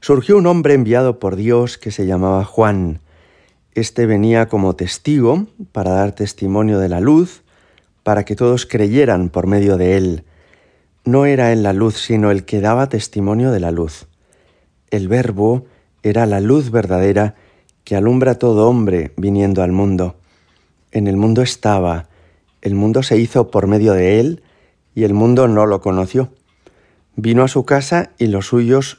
Surgió un hombre enviado por Dios que se llamaba Juan. Este venía como testigo para dar testimonio de la luz, para que todos creyeran por medio de él. No era él la luz, sino el que daba testimonio de la luz. El verbo era la luz verdadera que alumbra a todo hombre viniendo al mundo. En el mundo estaba, el mundo se hizo por medio de él, y el mundo no lo conoció. Vino a su casa y los suyos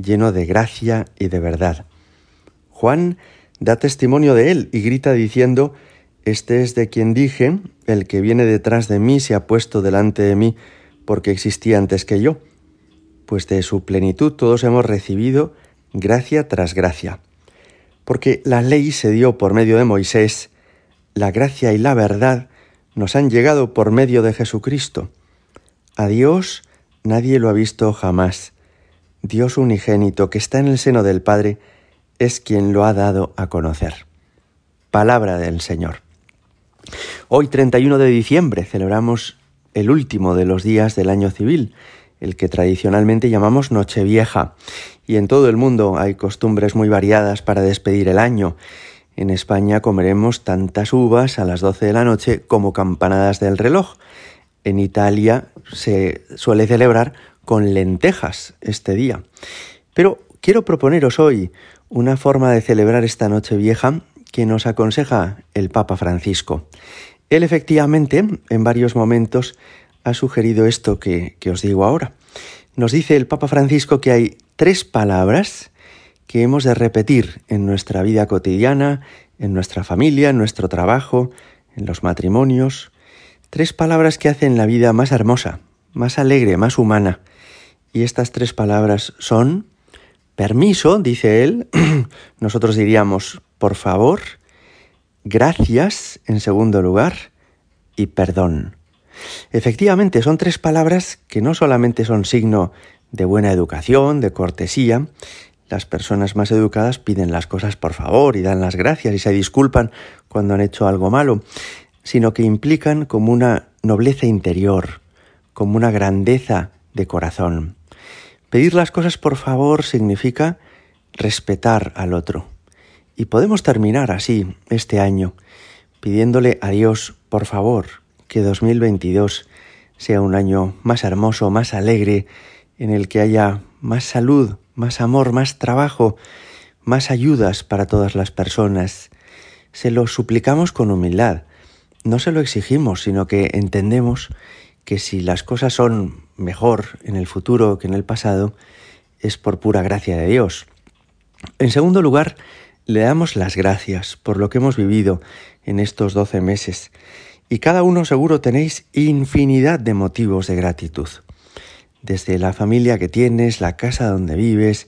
lleno de gracia y de verdad. Juan da testimonio de él y grita diciendo, Este es de quien dije, el que viene detrás de mí se ha puesto delante de mí porque existía antes que yo, pues de su plenitud todos hemos recibido gracia tras gracia. Porque la ley se dio por medio de Moisés, la gracia y la verdad nos han llegado por medio de Jesucristo. A Dios nadie lo ha visto jamás. Dios unigénito que está en el seno del Padre es quien lo ha dado a conocer. Palabra del Señor. Hoy 31 de diciembre celebramos el último de los días del año civil, el que tradicionalmente llamamos Nochevieja, y en todo el mundo hay costumbres muy variadas para despedir el año. En España comeremos tantas uvas a las 12 de la noche como campanadas del reloj. En Italia se suele celebrar con lentejas este día. Pero quiero proponeros hoy una forma de celebrar esta noche vieja que nos aconseja el Papa Francisco. Él efectivamente en varios momentos ha sugerido esto que, que os digo ahora. Nos dice el Papa Francisco que hay tres palabras que hemos de repetir en nuestra vida cotidiana, en nuestra familia, en nuestro trabajo, en los matrimonios. Tres palabras que hacen la vida más hermosa, más alegre, más humana. Y estas tres palabras son permiso, dice él, nosotros diríamos por favor, gracias en segundo lugar y perdón. Efectivamente, son tres palabras que no solamente son signo de buena educación, de cortesía, las personas más educadas piden las cosas por favor y dan las gracias y se disculpan cuando han hecho algo malo, sino que implican como una nobleza interior, como una grandeza de corazón. Pedir las cosas por favor significa respetar al otro. Y podemos terminar así este año, pidiéndole a Dios, por favor, que 2022 sea un año más hermoso, más alegre, en el que haya más salud, más amor, más trabajo, más ayudas para todas las personas. Se lo suplicamos con humildad. No se lo exigimos, sino que entendemos que si las cosas son mejor en el futuro que en el pasado, es por pura gracia de Dios. En segundo lugar, le damos las gracias por lo que hemos vivido en estos doce meses, y cada uno seguro tenéis infinidad de motivos de gratitud. Desde la familia que tienes, la casa donde vives,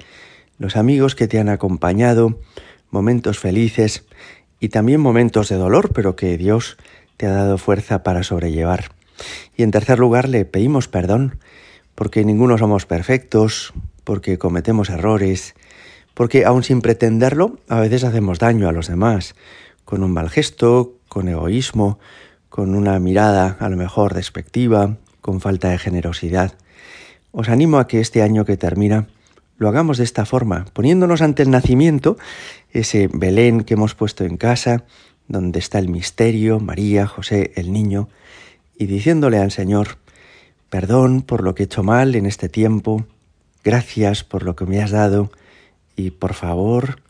los amigos que te han acompañado, momentos felices y también momentos de dolor, pero que Dios te ha dado fuerza para sobrellevar. Y en tercer lugar, le pedimos perdón, porque ninguno somos perfectos, porque cometemos errores, porque aun sin pretenderlo, a veces hacemos daño a los demás, con un mal gesto, con egoísmo, con una mirada a lo mejor despectiva, con falta de generosidad. Os animo a que este año que termina lo hagamos de esta forma, poniéndonos ante el nacimiento, ese Belén que hemos puesto en casa, donde está el misterio, María, José, el niño, y diciéndole al Señor, perdón por lo que he hecho mal en este tiempo, gracias por lo que me has dado y por favor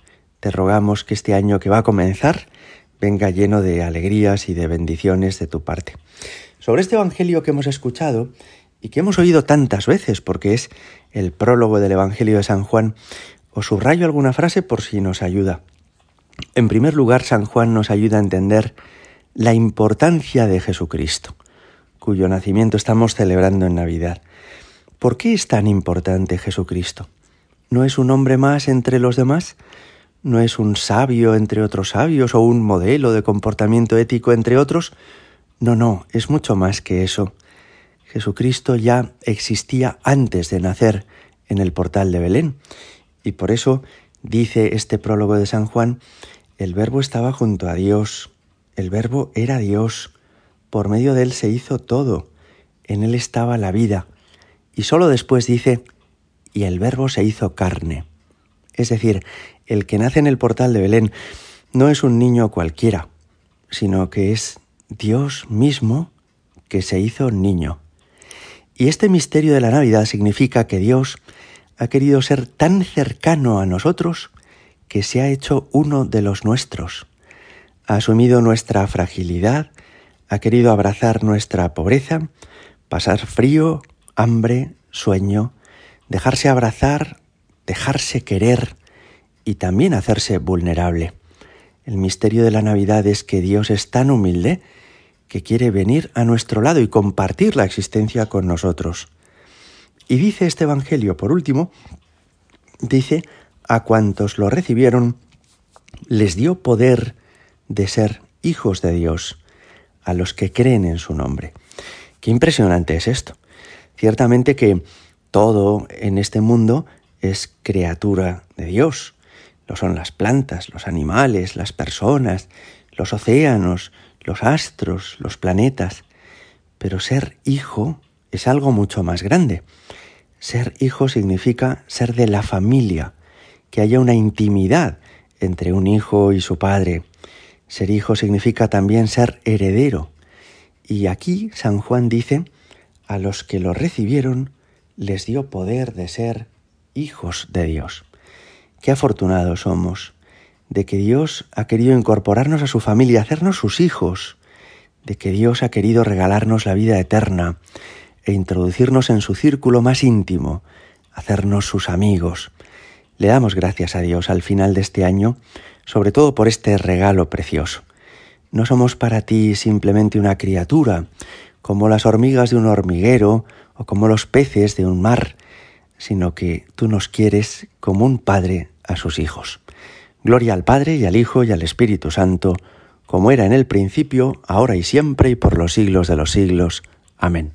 te rogamos que este año que va a comenzar venga lleno de alegrías y de bendiciones de tu parte. Sobre este Evangelio que hemos escuchado y que hemos oído tantas veces, porque es el prólogo del Evangelio de San Juan, os subrayo alguna frase por si nos ayuda. En primer lugar, San Juan nos ayuda a entender la importancia de Jesucristo, cuyo nacimiento estamos celebrando en Navidad. ¿Por qué es tan importante Jesucristo? ¿No es un hombre más entre los demás? ¿No es un sabio entre otros sabios o un modelo de comportamiento ético entre otros? No, no, es mucho más que eso. Jesucristo ya existía antes de nacer en el portal de Belén y por eso dice este prólogo de San Juan, el verbo estaba junto a Dios, el verbo era Dios, por medio de él se hizo todo, en él estaba la vida. Y solo después dice, y el verbo se hizo carne. Es decir, el que nace en el portal de Belén no es un niño cualquiera, sino que es Dios mismo que se hizo niño. Y este misterio de la Navidad significa que Dios ha querido ser tan cercano a nosotros que se ha hecho uno de los nuestros. Ha asumido nuestra fragilidad, ha querido abrazar nuestra pobreza, pasar frío, hambre, sueño, dejarse abrazar, dejarse querer y también hacerse vulnerable. El misterio de la Navidad es que Dios es tan humilde que quiere venir a nuestro lado y compartir la existencia con nosotros. Y dice este Evangelio, por último, dice, a cuantos lo recibieron, les dio poder de ser hijos de Dios, a los que creen en su nombre. Qué impresionante es esto. Ciertamente que todo en este mundo es criatura de Dios. Lo son las plantas, los animales, las personas, los océanos, los astros, los planetas. Pero ser hijo es algo mucho más grande. Ser hijo significa ser de la familia, que haya una intimidad entre un hijo y su padre. Ser hijo significa también ser heredero. Y aquí San Juan dice, a los que lo recibieron les dio poder de ser hijos de Dios. Qué afortunados somos de que Dios ha querido incorporarnos a su familia, hacernos sus hijos, de que Dios ha querido regalarnos la vida eterna e introducirnos en su círculo más íntimo, hacernos sus amigos. Le damos gracias a Dios al final de este año, sobre todo por este regalo precioso. No somos para ti simplemente una criatura, como las hormigas de un hormiguero o como los peces de un mar, sino que tú nos quieres como un padre a sus hijos. Gloria al Padre y al Hijo y al Espíritu Santo, como era en el principio, ahora y siempre y por los siglos de los siglos. Amén.